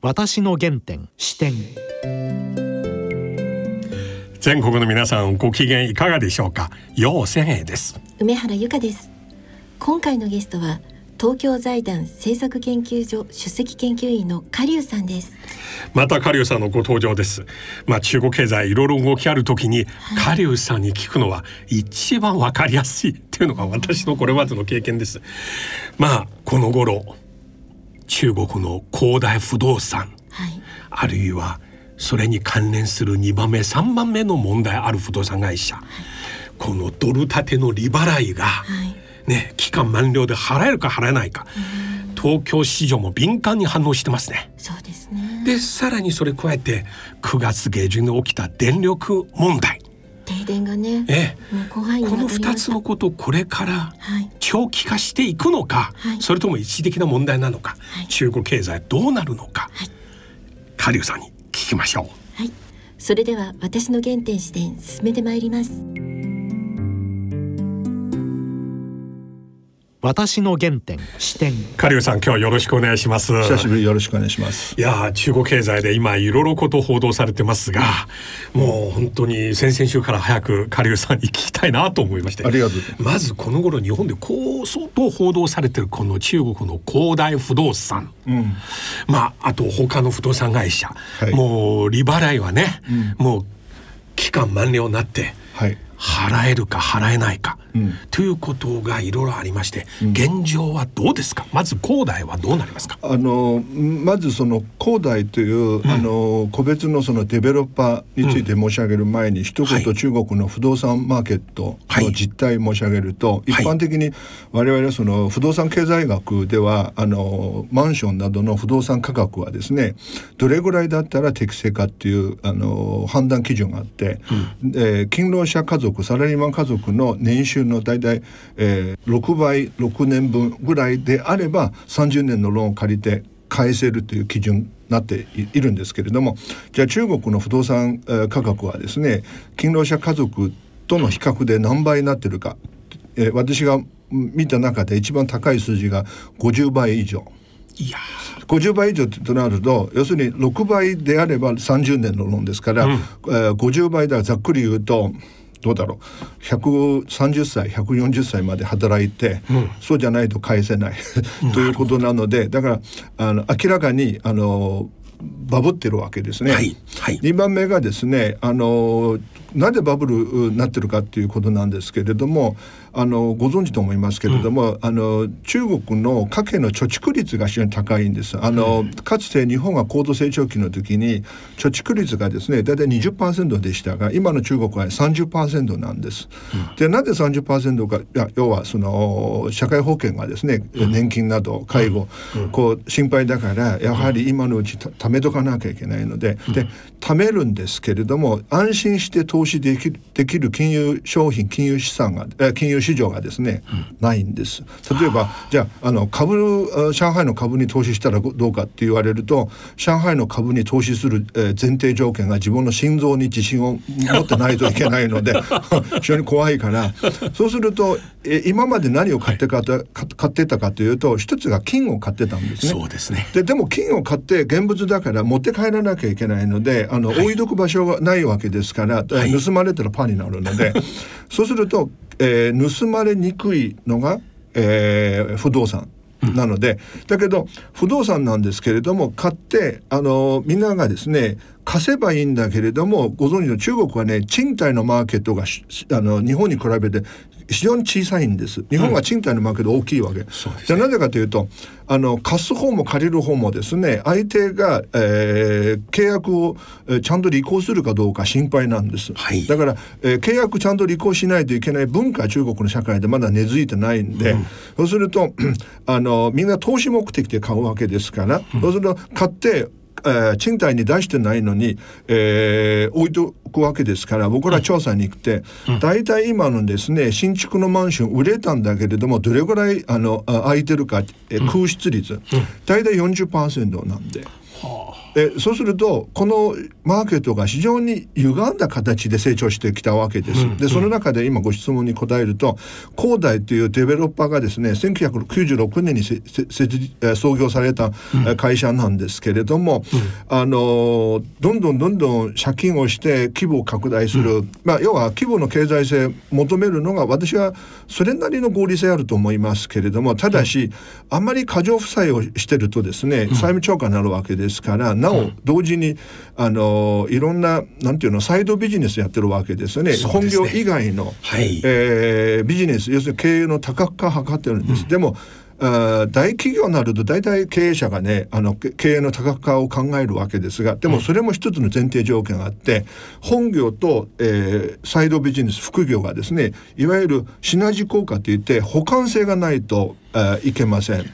私の原点視点。全国の皆さんご機嫌いかがでしょうか？陽千恵です。梅原由香です。今回のゲストは東京財団政策研究所出席研究員の加龍さんです。また加龍さんのご登場です。まあ中国経済いろいろ動きある時に、加龍さんに聞くのは一番わかりやすいっていうのが私のこれまでの経験です。まあこの頃中国の恒大不動産、はい、あるいはそれに関連する2番目3番目の問題ある不動産会社、はい、このドル建ての利払いが、はい。ね、期間満了で払えるか払えないか、東京市場も敏感に反応してますね。そうですね。でさらにそれ加えて9月下旬に起きた電力問題。停電がね、ええ、この2つのことこれから長期化していくのか、はい、それとも一時的な問題なのか、はい、中国経済どうなるのか、はい、下流さんに聞きましょう。はい、それでは私の原点視点進めてまいります。私の原点視点。カリュウさん今日よろしくお願いします。久しぶりよろしくお願いします。いや中国経済で今いろいろこと報道されてますがもう本当に先々週から早くカリュウさんに聞きたいなと思いましてありがとうまずこの頃日本でこう相当報道されてるこの中国の恒大不動産、うん、まああと他の不動産会社、はい、もう利払いはね、うん、もう期間満了になって、はい払えるか払えないか、うん、ということがいろいろありまして、うん、現状はどうですか？まず恒大はどうなりますか？あのまずその恒大という、うん、あの個別のそのデベロッパーについて申し上げる前に、一言中国の不動産マーケットの実態申し上げると、はい、一般的に我々その不動産経済学ではあのマンションなどの不動産価格はですねどれぐらいだったら適正かっていうあの判断基準があって、うん、え勤労者家族族サラリーマン家族の年収の大体、えー、6倍6年分ぐらいであれば30年のローンを借りて返せるという基準になっているんですけれどもじゃあ中国の不動産、えー、価格はですね勤労者家族との比較で何倍になってるか、えー、私が見た中で一番高い数字が50倍以上。いや50倍以上となると要するに6倍であれば30年のローンですから、うん、えー、50倍ではざっくり言うとどうだろう。130歳140歳まで働いて、うん、そうじゃないと返せない。ということなのでだからあの明らかにあのバブってるわけですね。はい。はい、2番目がですねあのなぜバブルになってるかっていうことなんですけれどもあのご存知と思いますけれども、うん、あの中国の家計の貯蓄率が非常に高いんです。あの、うん、かつて日本が高度成長期の時に貯蓄率がですね大体20%でしたが今の中国は30%なんです。うん、でなぜ30%かいや要はその社会保険がですね年金など介護、こう心配だからやはり今のうち貯めとかなきゃいけないので、で貯めるんですけれども安心して投資できできる金融商品金融資産が金融市場がですね、うん、ないんです。例えばじゃああの株上海の株に投資したらどうかって言われると上海の株に投資する、えー、前提条件が自分の心臓に自信を持ってないといけないので 非常に怖いから。そうすると、えー、今まで何を買ってか、はい、買ってたかというと一つが金を買ってたんですね。そうですね。ででも金を買って現物だから持って帰らなきゃいけないのであの、はい、置いとく場所がないわけですから、はい、盗まれたらパンになるので そうするとえー、盗まれにくいのが、えー、不動産なので、だけど不動産なんですけれども買ってあのみんながですね貸せばいいんだけれどもご存知の中国はね賃貸のマーケットがあの日本に比べて非常に小さいんです。日本は賃貸のマーケット大きいわけ、うん、じゃあなぜかというとあの貸す方も借りる方もですね相手が、えー、契約を、えー、ちゃんと履行するかどうか心配なんです、はい、だから、えー、契約ちゃんと履行しないといけない文化中国の社会でまだ根付いてないんで、うん、そうすると あのみんな投資目的で買うわけですから、うん、そうすると買ってえー、賃貸に出してないのに、えー、置いとくわけですから僕ら調査に行って、うん、大体今のですね新築のマンション売れたんだけれどもどれぐらいあの空いてるか、えー、空室率、うん、大体40%なんで。はあでそうするとこのマーケットが非常に歪んだ形で成長してきたわけです。でその中で今ご質問に答えると恒大というデベロッパーがですね1996年にせせ創業された会社なんですけれども、うん、あのどんどんどんどん借金をして規模を拡大する、うん、まあ、要は規模の経済性求めるのが私はそれなりの合理性あると思いますけれどもただし、あんまり過剰負債をしてるとですね債務超過になるわけですからなお同時にあのいろんななんていうのサイドビジネスやってるわけですよね、ね、本業以外の、はい、えー、ビジネス要するに経営の多角化を図ってるんです。うん、でも大企業になると大体経営者がねあの経営の多角化を考えるわけですがでもそれも一つの前提条件があって本業と、えー、サイドビジネス副業がですねいわゆるシナジー効果といって補完性がないといけません。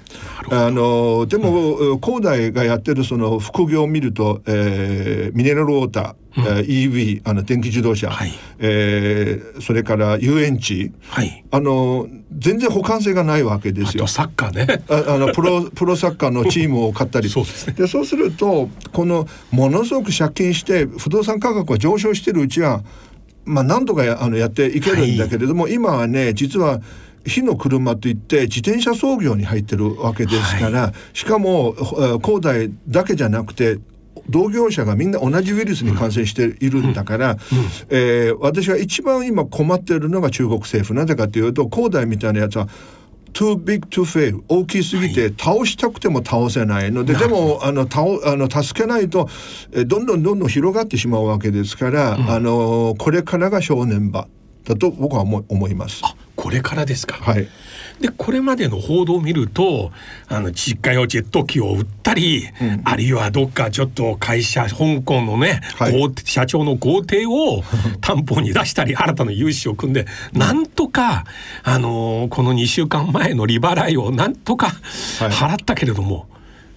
あのでも、うん、恒大がやってるその副業を見ると、えー、ミネラルウォーター、うん、EV あの電気自動車、はい、えー、それから遊園地、はい、あの全然補完性がないわけですよ。サッカーね。ああのプロ プロサッカーのチームを買ったり。そうで、ね、そうするとこのものすごく借金して不動産価格が上昇してるうちはまあなんとかやあのやっていけるんだけれども、はい、今はね実は火の車といって自転車操業に入ってるわけですから、はい、しかも恒大だけじゃなくて同業者がみんな同じウイルスに感染しているんだから、えー、私は一番今困っているのが中国政府なぜかというと恒大みたいなやつは too big to fail 大きすぎて倒したくても倒せないので、はい、でもあの倒あの助けないとえどんどんどんどん広がってしまうわけですから、うん、あのこれからが正念場だと僕は思思います。これからですか。はい。でこれまでの報道を見るとあの実家用ジェット機を売ったり、うん、あるいはどっかちょっと会社香港のね、はい、社長の豪邸を 担保に出したり新たな融資を組んでなんとか、あのー、この2週間前の利払いをなんとか払ったけれども。はい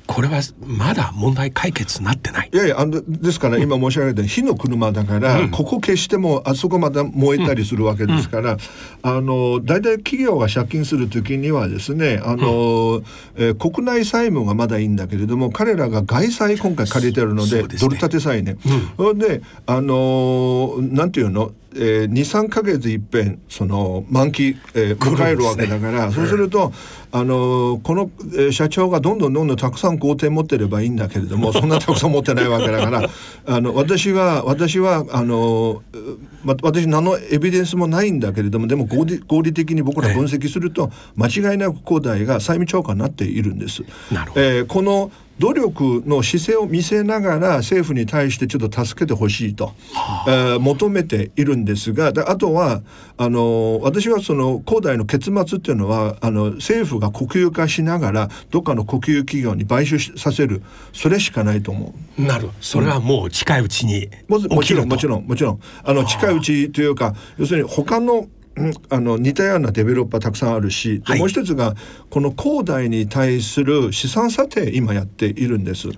これはまだ問題解決なってない。いやいやあのですから今申し上げた火の車だから、うん、ここ消してもあそこまで燃えたりするわけですから、うん、あの大体企業が借金する時にはですねあの、うん、えー、国内債務がまだいいんだけれども彼らが外債今回借りてるので、ね、ドル建て債ね。うん、であのなんていうの？えー、23か月いっぺんその満期、えー、迎えるわけだから、ね、そうすると、あのー、この、えー、社長がどんどんどんどんたくさん工程持ってればいいんだけれども そんなたくさん持ってないわけだからあの私は私はあのー、ま、私何のエビデンスもないんだけれどもでも合理合理的に僕ら分析すると、間違いなく恒大が債務超過になっているんです。えー、この努力の姿勢を見せながら政府に対してちょっと助けてほしいと、えー、求めているんですがあとはあの私はその恒大の結末っていうのはあの政府が国有化しながらどっかの国有企業に買収させるそれしかないと思う。なる。それはもう近いうちにもちろんもちろんもちろん。あの近いうちというか要するに他のあの似たようなデベロッパーたくさんあるし、はい、もう一つがこの恒大に対する資産査定今やっているんです。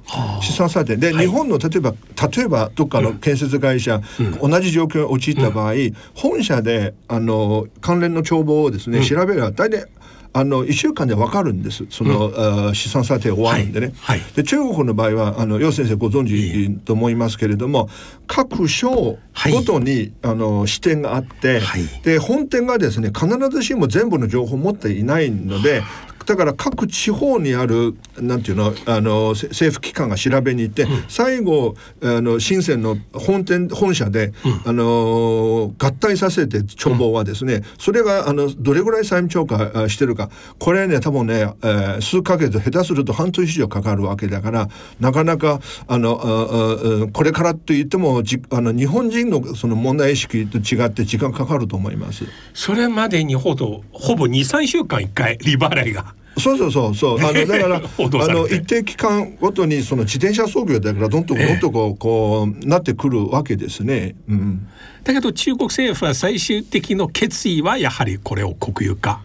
資産査定。で、はい、日本の例えば例えばどっかの建設会社、うん、同じ状況に陥った場合、うん、本社であの関連の帳簿をですね、うん、調べれば大体あの1週間で分かるんです。その、うん、資産査定終わるんでね、はい。はい、で中国の場合はあの楊先生ご存知と思いますけれども各省ごとに、はい、あの視点があって、で本店がですね必ずしも全部の情報を持っていないのでだから各地方にあるなんていうのあの政府機関が調べに行って、うん、最後あの深センの本店本社で、うん、あの合体させて帳簿はですね、うん、それがあのどれぐらい債務超過してるかこれね多分ね、えー、数ヶ月下手すると半年以上かかるわけだからなかなかあのああこれからと言ってもじあの日本人のその問題意識と違って時間かかると思います。それまでにほどほぼ23週間1回利払いがそうそうそうそうあの だからあの一定期間ごとにその自転車操業だからどんどんどんどんこう,、こうなってくるわけですね。うん、だけど中国政府は最終的の決意はやはりこれを国有化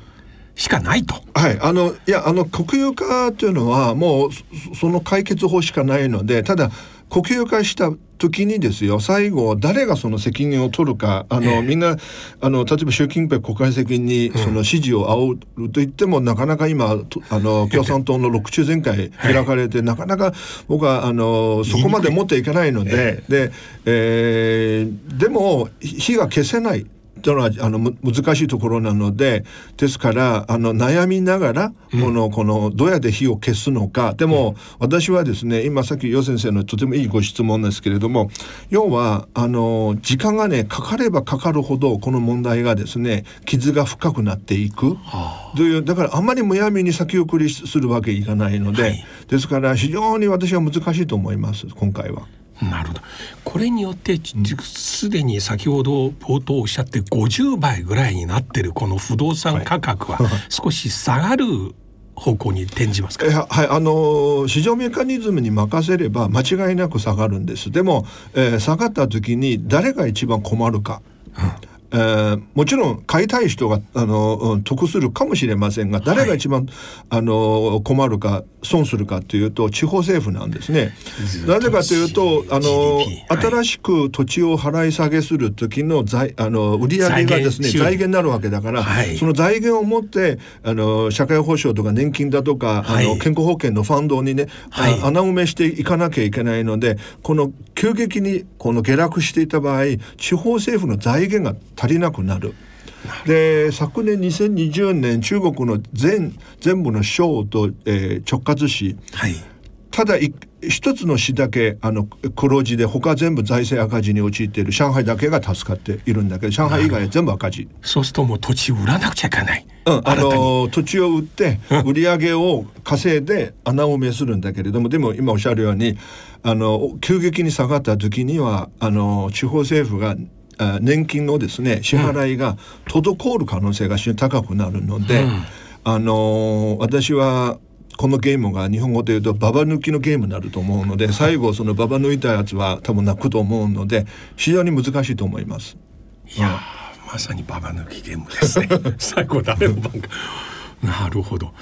しかないと。はい、あのいやあの国有化というのはもうその解決法しかないのでただ国有化した時にですよ最後誰がその責任を取るかあの、みんなあの例えば習近平国家主席にその支持を仰ると言っても、なかなか今とあの共産党の6中全会開かれて、なかなか僕はあのそこまで持っていけないので、で、えーでも火が消せない。というのはあのむ難しいところなのでですからあの悩みながらこの、このどうやって火を消すのか。でも、私はですね今さっき余先生のとてもいいご質問ですけれども要はあの時間がねかかればかかるほどこの問題がですね傷が深くなっていく。というだからあんまりむやみに先送りするわけいかないので、はい。ですから非常に私は難しいと思います今回は。なるほど。これによってちすでに先ほど冒頭おっしゃって50倍ぐらいになってるこの不動産価格は 少し下がる方向に転じますか、えははいあのー市場メカニズムに任せれば間違いなく下がるんです。でも、えー下がった時に誰が一番困るか、えーもちろん買いたい人があのうん得するかもしれませんが誰が一番、あの困るか損するかというと地方政府なんですね。なぜかというとあのはい。新しく土地を払い下げする時の財あの売り上げがですね財源になるわけだから、はい。その財源を持ってあの社会保障とか年金だとか、あはい。の健康保険のファンドにね、穴埋めしていかなきゃいけないのでこの急激にこの下落していた場合地方政府の財源が足りなくなる。で昨年2020年中国の全全部の省と、えー直轄市。はい。ただい一つの市だけあの黒字で他全部財政赤字に陥っている。上海だけが助かっているんだけど上海以外は全部赤字。そうするともう土地売らなくちゃいけない、うん、あの土地を売って売り上げを稼いで穴埋めするんだけれどもでも今おっしゃるようにあの急激に下がった時にはあの地方政府があ年金のですね支払いが滞る可能性が非常に高くなるので、あの私はこのゲームが日本語で言うとババ抜きのゲームになると思うので最後そのババ抜いたやつは多分泣くと思うので非常に難しいと思います。いやーまさにババ抜きゲームですね。最後誰の番か。なるほど。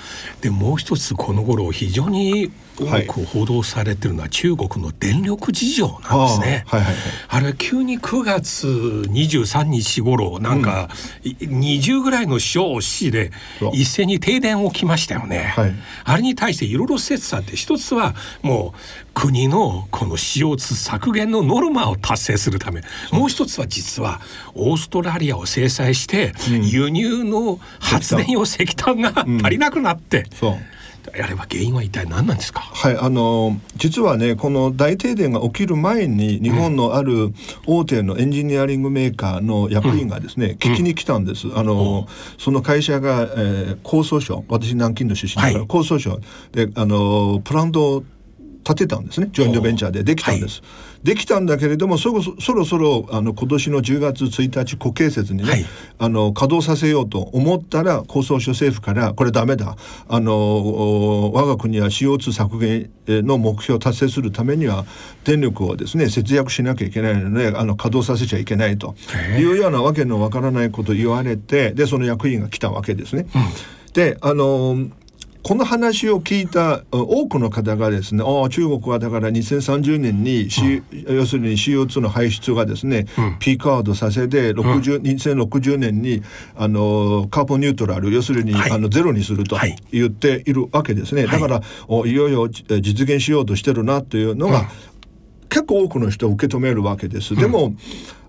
でもう一つこの頃非常に多く報道されてるのは中国の電力事情なんですね。ああはいはいはい。あれ急に9月23日頃なんか、い20ぐらいの省市で一斉に停電起きましたよね。はい。あれに対していろいろ説あって一つはもう国のこの CO2 削減のノルマを達成するためもう一つは実はオーストラリアを制裁して輸入の発電用石炭が足りなくなって、そうあれは原因は一体何なんですか？はい、あの実はねこの大停電が起きる前に日本のある大手のエンジニアリングメーカーの役員がですね、聞きに来たんです。あのその会社が、えー、江蘇省私南京の出身だから、はい。江蘇省であのプラントを建てたんですね。ジョイントベンチャーで。できたんです。できたんだけれどもそろそそろそろあの今年の10月1日国慶節にね、はい。あの稼働させようと思ったら江蘇省政府からこれダメだ。あのお我が国は CO2 削減の目標を達成するためには電力をですね節約しなきゃいけないのであの稼働させちゃいけないと。いうようなわけのわからないことを言われてでその役員が来たわけですね。であのこの話を聞いた多くの方がですねああ中国はだから2030年に、C 要するに CO2 の排出がですね、ピークアウトさせて60、2060年にあのカーボンニュートラル要するに、はい。あのゼロにするとはい。言っているわけですね、だからおいよいよえ実現しようとしてるなというのが、結構多くの人を受け止めるわけです。でも、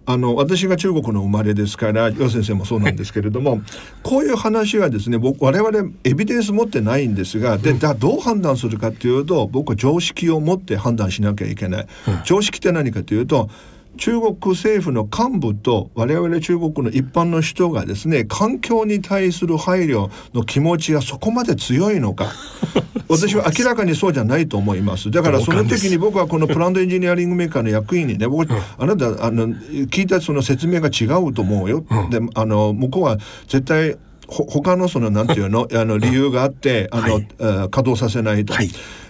あの私が中国の生まれですから楊先生もそうなんですけれども こういう話はですね僕我々エビデンス持ってないんですがでだどう判断するかというと僕は常識を持って判断しなきゃいけない。常識って何かというと中国政府の幹部と我々中国の一般の人がですね環境に対する配慮の気持ちがそこまで強いのか。私は明らかにそうじゃないと思います。だからその時に僕はこのプラントエンジニアリングメーカーの役員にね僕、あなたあの聞いたその説明が違うと思うよ、であの向こうは絶対ほ他のそのなんていうの あの理由があってあの、はい。えー稼働させないと。はい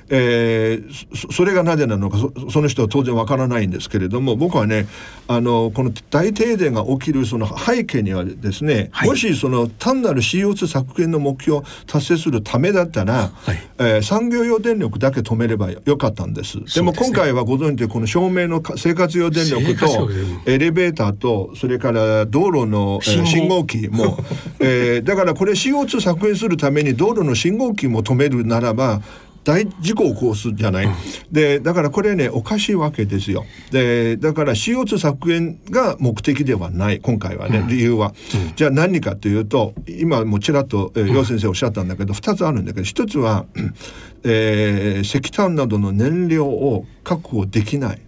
えーそそれがなぜなのかそその人は当然わからないんですけれども僕はねあのこの大停電が起きるその背景にはですね、はい。もしその単なる CO2 削減の目標を達成するためだったら、はい。えー産業用電力だけ止めればよかったんです。でも今回はご存知でこの照明のか生活用電力とエレベーターとそれから道路の、えー信号。機も、えーだからこれ CO2 削減するために道路の信号機も止めるならば大事故を起こすじゃない、でだからこれねおかしいわけですよ。でだから CO2 削減が目的ではない今回はね、理由は、じゃあ何かというと今もちらっと、えー、楊先生おっしゃったんだけど、2つあるんだけど1つは、えー石炭などの燃料を確保できない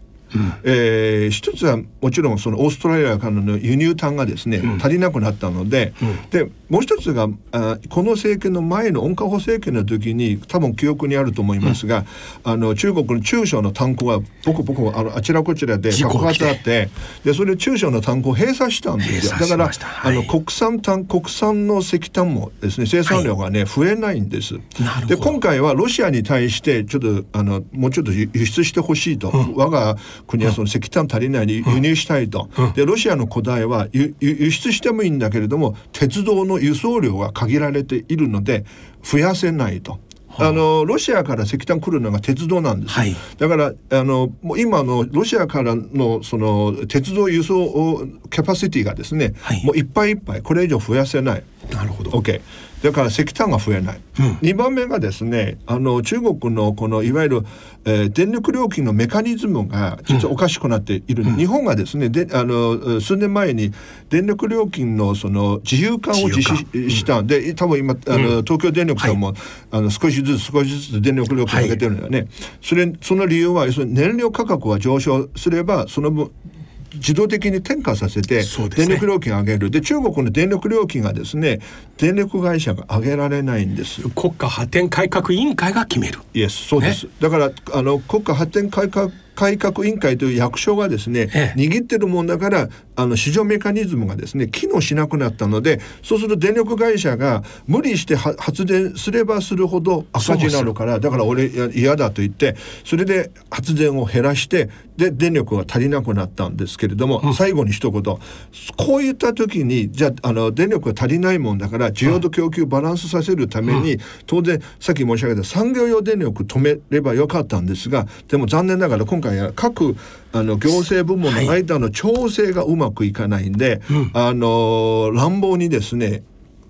えー一つはもちろんそのオーストラリアからの輸入炭がですね、足りなくなったので,、でもう一つがあこの政権の前の温家宝政権の時に多分記憶にあると思いますが、あの中国の中小の炭鉱がポコポコあのあちらこちらで爆発あってでそれで中小の炭鉱を閉鎖したんですよ。だからあの国産炭国産の石炭もですね生産量がね、増えないんです。なるほど。で今回はロシアに対してちょっとあのもうちょっと輸輸出してほしいと、我が国はその石炭足りないに輸入したいと、でロシアの古代は輸出してもいいんだけれども鉄道の輸送量が限られているので増やせないと。あ。のロシアから石炭来るのが鉄道なんです、はい。だからあのもう今のロシアからのその鉄道輸送をキャパシティがですね、はい。もういっぱいいっぱいこれ以上増やせない。なるほど。OK だから石炭が増えない、2番目がですねあの中国のこのいわゆる、えー電力料金のメカニズムが実はおかしくなっている、日本がですねであの数年前に電力料金のその自由化を実施したんで多分今あの、東京電力さんも、あの少しずつ少しずつ電力料金を上げてるんだよね、それその理由は要するに燃料価格が上昇すればその分自動的に転嫁させて電力料金を上げる。で中国の電力料金がですね電力会社が上げられないんです。国家発展改革委員会が決める。イエスそうです、だからあの国家発展改革改革委員会という役所がですね、ええ。握ってるもんだからあの市場メカニズムがですね機能しなくなったのでそうすると電力会社が無理しては発電すればするほど赤字になるからだから俺いや嫌だと言ってそれで発電を減らしてで電力が足りなくなったんですけれども、最後に一言。こういった時にじゃああの電力が足りないもんだから需要と供給をバランスさせるために、当然さっき申し上げた産業用電力止めればよかったんですがでも残念ながら今回は各あの行政部門の間の調整がうまくいかないんで、あの乱暴にですね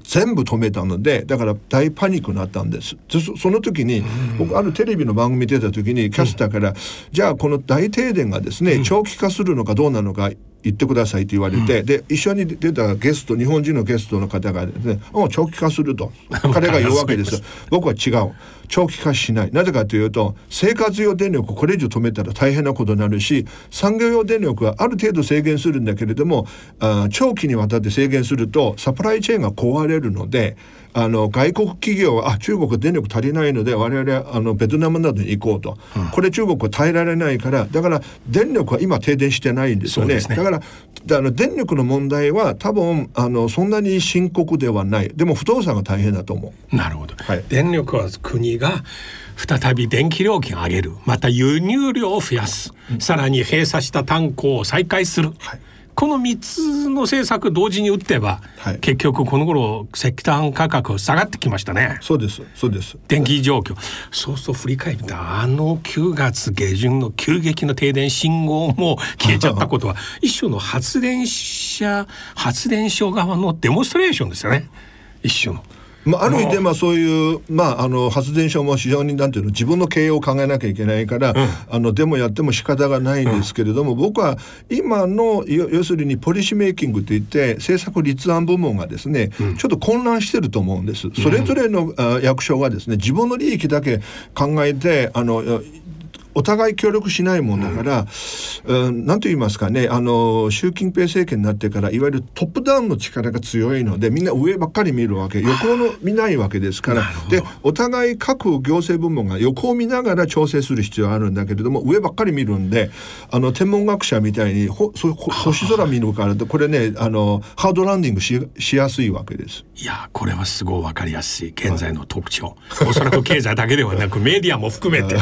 全部止めたのでだから大パニックになったんです。でそその時に僕あるテレビの番組出た時にキャスターから、じゃあこの大停電がですね長期化するのかどうなのか言ってくださいと言われて、で一緒に出たゲスト日本人のゲストの方がですね「うん長期化する」と。彼が言うわけです僕は違う。長期化しない。なぜかというと生活用電力をこれ以上止めたら大変なことになるし産業用電力はある程度制限するんだけれどもあー長期にわたって制限するとサプライチェーンが壊れるのであの外国企業はあ中国電力足りないので我々はあのベトナムなどに行こうと、これ中国は耐えられないからだから電力は今停電してないんですよね。ね。だからだあの電力の問題は多分あのそんなに深刻ではない。でも不動産が大変だと思う。なるほど、はい。電力は国が再び電気料金を上げる。また輸入量を増やす、さらに閉鎖した炭鉱を再開する、はいこの3つの政策同時に打ってば、はい結局この頃石炭価格下がってきましたね。そうですそうです電気状況そうすると振り返るとあの9月下旬の急激な停電信号も消えちゃったことは 一種の発電者発電所側のデモンストレーションですよね一種の。まあ、ある意味でまあそういう、まあ、あの発電所も非常になんていうの自分の経営を考えなきゃいけないから、あのでもやっても仕方がないんですけれども、僕は今のよ要するにポリシーメイキングといって政策立案部門がですね、ちょっと混乱してると思うんです。それぞれの、あ役所がですね自分の利益だけ考えてあのお互い協力しないもんだから、うん、なんと言いますかねあの習近平政権になってからいわゆるトップダウンの力が強いのでみんな上ばっかり見るわけ。横の見ないわけですから。でお互い各行政部門が横を見ながら調整する必要があるんだけれども上ばっかり見るんであの天文学者みたいにほそほ星空見るからこれねあのハードランディングししやすいわけです。いやこれはすごいわかりやすい。現在の特徴、おそらく経済だけではなくメディアも含めて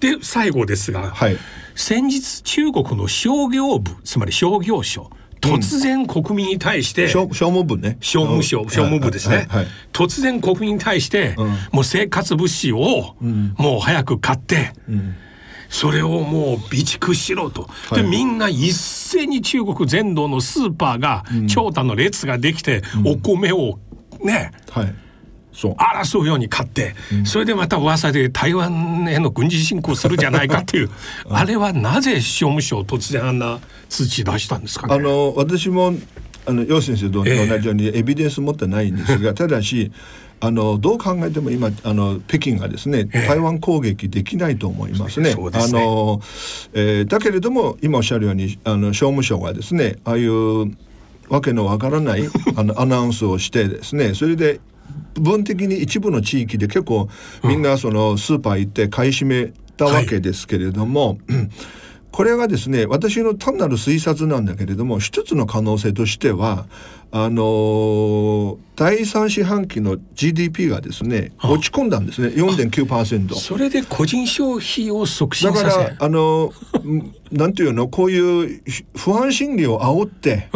で最後ですが、はい。先日中国の商業部つまり商業省突然国民に対して、商商務部ね。商務省商務部ですね、はいはいはい。突然国民に対して、もう生活物資をもう早く買って、それをもう備蓄しろと、でみんな一斉に中国全土のスーパーが長蛇の列ができて、お米をねはい。そう。争うように買って、それでまた噂で台湾への軍事侵攻するじゃないかっていう。あれはなぜ商務省突然あんな通知出したんですかね。あの私もあの楊先生と同じええ。ようにエビデンス持ってないんですが、ただしあのどう考えても今あの北京がですねええ。台湾攻撃できないと思いますね。そうですね。あのえーだけれども今おっしゃるようにあの商務省がですねああいうわけのわからないあのアナウンスをしてですねそれで部分的に一部の地域で結構みんなそのスーパー行って買い占めたわけですけれども、これがですね私の単なる推察なんだけれども一つの可能性としてはあのー第三四半期の GDP がですね落ち込んだんですね。4.9%。それで個人消費を促進だからあのん なんていうのこういう不安心理を煽って、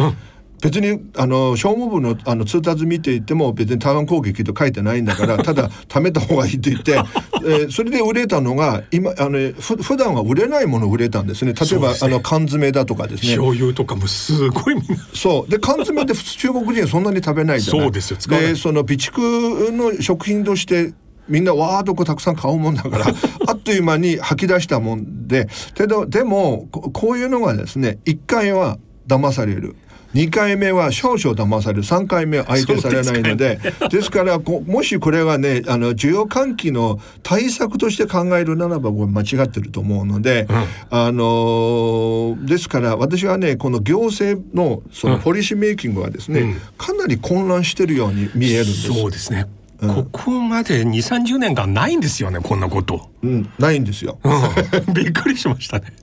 別にあの商務部のあの通達見ていても別に台湾攻撃と書いてないんだから ただ貯めた方がいいと言って、えーそれで売れたのが今あのふ普段は売れないもの売れたんですね。例えば、ね。あの缶詰だとかですね。醤油とかもすごいみんなそう。で缶詰って普通 中国人はそんなに食べないじゃない。そうですよ。でその備蓄の食品としてみんなわーっとこうたくさん買うもんだから あっという間に吐き出したもんでけどでもここういうのがですね1回は騙される。2回目は少々騙される。3回目は相手されないので。ですからこもしこれがねあの需要喚起の対策として考えるならばこれ間違ってると思うので、あのーですから私はねこの行政のそのポリシーメイキングはですね、かなり混乱してるように見えるんです。そうですね、ここまで2 3 0年間ないんですよねこんなこと。うん、ないんですよ。うん びっくりしましたね。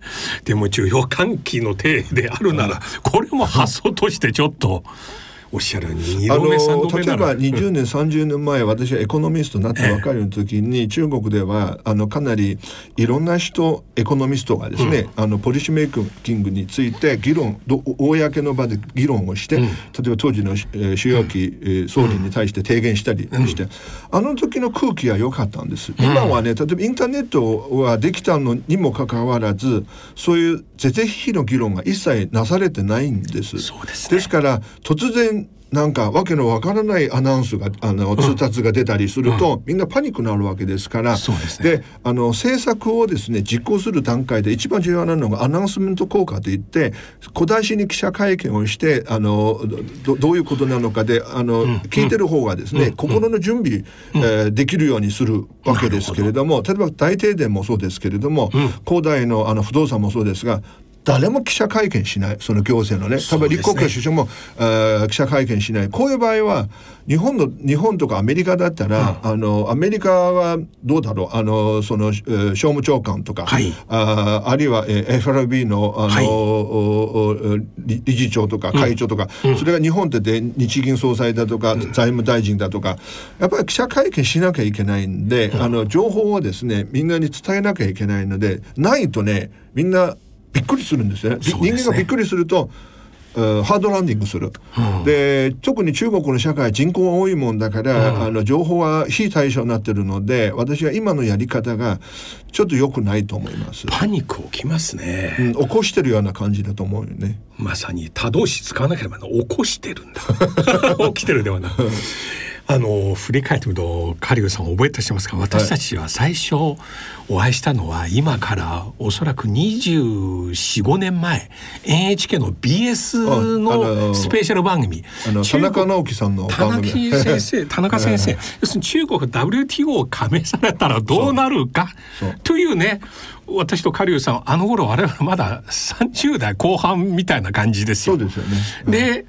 でも需要喚起の体であるなら、これも発想としてちょっとおっしゃるように二あの例えば20年30年前私はエコノミストになったばかりの時に中国ではあのかなりいろんな人エコノミストがですね、あのポリシーメイキングについて議論ど公の場で議論をして、例えば当時の、えー主要期、えー総理に対して提言したりして、あの時の空気は良かったんです。今はね例えばインターネットはできたのにもかかわらずそういう是々非々の議論が一切なされてないんです。ですね。ですから突然なんかわけのわからないアナウンスがあの通達が出たりすると、みんなパニックになるわけですから。そうですね。あの政策をですね実行する段階で一番重要なのがアナウンスメント効果といって小出しに記者会見をしてあのどどういうことなのかであの、聞いてる方がですね、心の準備、えーできるようにするわけですけれども例えば大停電もそうですけれども、恒大のあの不動産もそうですが誰も記者会見しないその行政のね。多分立国会首相も、えー記者会見しない。こういう場合は日本の日本とかアメリカだったら、あのアメリカはどうだろう。あのその、えー商務長官とか、はい。あーあるいは、えー FRB のあの、はい。おおお理理事長とか会長とか、それが日本ってで日銀総裁だとか、財務大臣だとかやっぱり記者会見しなきゃいけないんで、あの情報をですねみんなに伝えなきゃいけないのでないとねみんなびっくりするんですよね。すね。人間がびっくりするとえーハードランディングする、で特に中国の社会人口が多いもんだから、あの情報は非対称になってるので私は今のやり方がちょっと良くないと思います、パニック起きますね、うん、起こしてるような感じだと思うよね。まさに多動詞使わなければな起こしてるんだ。起きてるではなくあの振り返ってみるとカリウさん覚えてしますか？私たちは最初お会いしたのは今からおそらく245年前 NHK の BS ののスペシャル番組。田中直樹さんの田番組。中先生田中先生。要するに中国 WTO 加盟されたらどうなるかというね私とカリウさんあの頃我々まだ30代後半みたいな感じですよ。そうですよね。で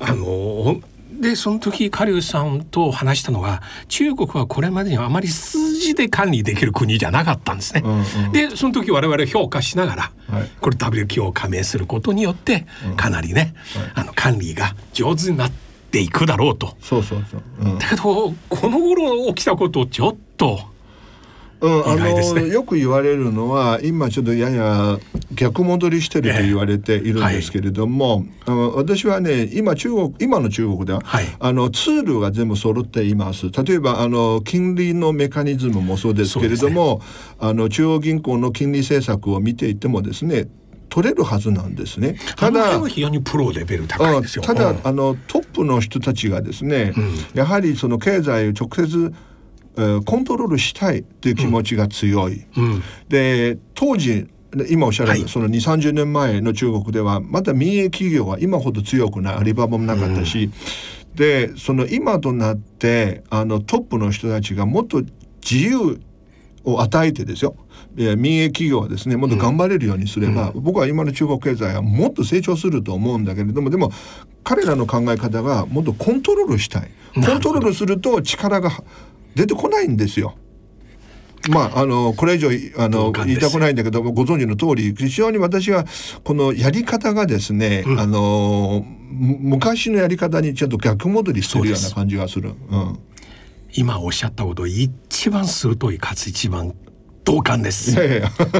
あのでその時カリウさんと話したのが中国はこれまでにあまり数字で管理できる国じゃなかったんですね。うんうんでその時我々評価しながら、はいこれ WTO 加盟することによってかなりね、あの管理が上手になっていくだろうと。そうそうそう。うんだけどこの頃起きたことをちょっとうん、あ意外ですね。のよく言われるのは今ちょっとやや逆戻りしてると言われてい。るんですけれども、あの私はね今中国今の中国では、はい。あのツールが全部揃っています。例えばあの金利のメカニズムもそうですけれども、あの中央銀行の金利政策を見ていてもですね取れるはずなんですね。ただ非常にプロレベル高いですよ。あただ、うん。あのトップの人たちがですね、やはりその経済を直接、えーコントロールしたいという気持ちが強い。うん。で当時今おっしゃられた、はい。その2 3 0年前の中国ではまだ民営企業は今ほど強くないアリババもなかったし、でその今となってあのトップの人たちがもっと自由を与えてですよ。えー民営企業はですねもっと頑張れるようにすれば、僕は今の中国経済はもっと成長すると思うんだけれどもでも彼らの考え方がもっとコントロールしたい。コントロールすると力が出てこないんですよ。まあ、あのこれ以上あの言いたくないんだけどもご存知の通り非常に私はこのやり方がですね、あのむ昔のやり方にちょっと逆戻りするような感じがする。うん。今おっしゃったこと一番鋭いかつ一番同感です。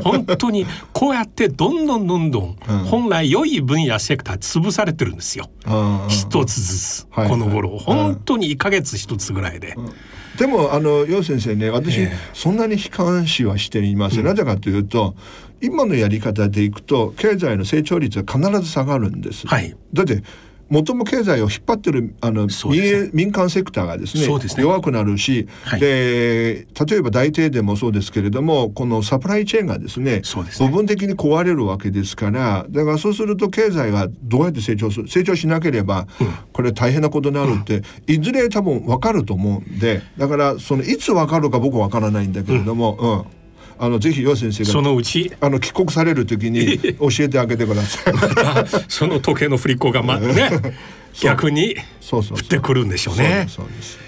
本当にこうやってどんどんどんどんうん。本来良い分野セクター潰されてるんですよ。あー一つずつはいこの頃。はい本当に1ヶ月一つぐらいで。でもあの楊先生ね私、ええ。そんなに悲観視はしていません、なぜかというと今のやり方でいくと経済の成長率は必ず下がるんです。はい。だって元も経済を引っ張ってるあの、民間セクターがですねね。弱くなるし、はい。で例えば大停電もそうですけれどもこのサプライチェーンがですね。部分的に壊れるわけですからだからそうすると経済がどうやって成長する成長しなければこれ大変なことになるって、いずれ多分分かると思うんでだからそのいつ分かるか僕は分からないんだけれども、うんあのぜひ楊先生そがのうち？あの帰国される時に教えてあげてください。あその時計の振り子がま ね逆に降ってくるんでしょうね。そうです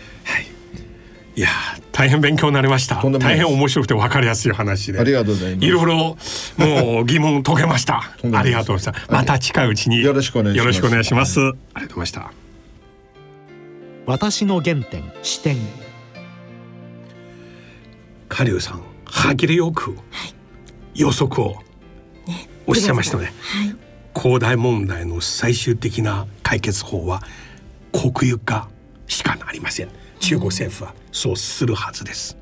いやー大変勉強になりました。大変面白くて分かりやすい話で。ありがとうございますいろいろもう疑問解けました。ありがとうございます。また近いうちによろしくお願いしますよろしくお願いします。ありがとうございました。私の原点視点カリュウさん歯切れよく予測をおっしゃいましたね。はい。広大問題の最終的な解決法は国有化しかなりません。中国政府はそうするはずです。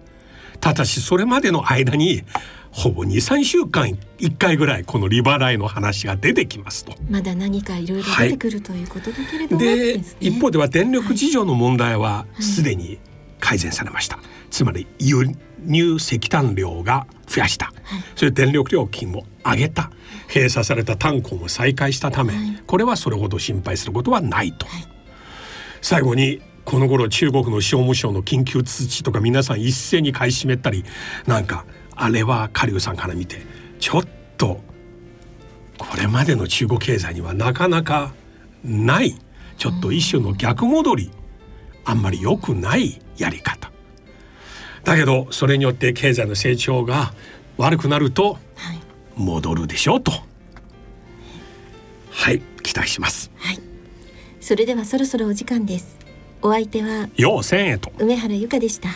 ただしそれまでの間にほぼ23週間1回ぐらいこのリバライの話が出てきますと。まだ何かいろいろ出てくるということだけれども、でね。一方では電力事情の問題はすでに改善されました、つまり輸入石炭量が増やした、それで電力料金を上げた。閉鎖された炭鉱も再開したため、はい。これはそれほど心配することはないと、はい。最後にこの頃中国の商務省の緊急通知とか皆さん一斉に買い占めたりなんかあれはカリュウさんから見てちょっとこれまでの中国経済にはなかなかない。ちょっと一種の逆戻り。あんまり良くないやり方だけどそれによって経済の成長が悪くなるとはい。戻るでしょうと。はい期待します。はい。それではそろそろお時間です。お相手はよう千円と。梅原由香でした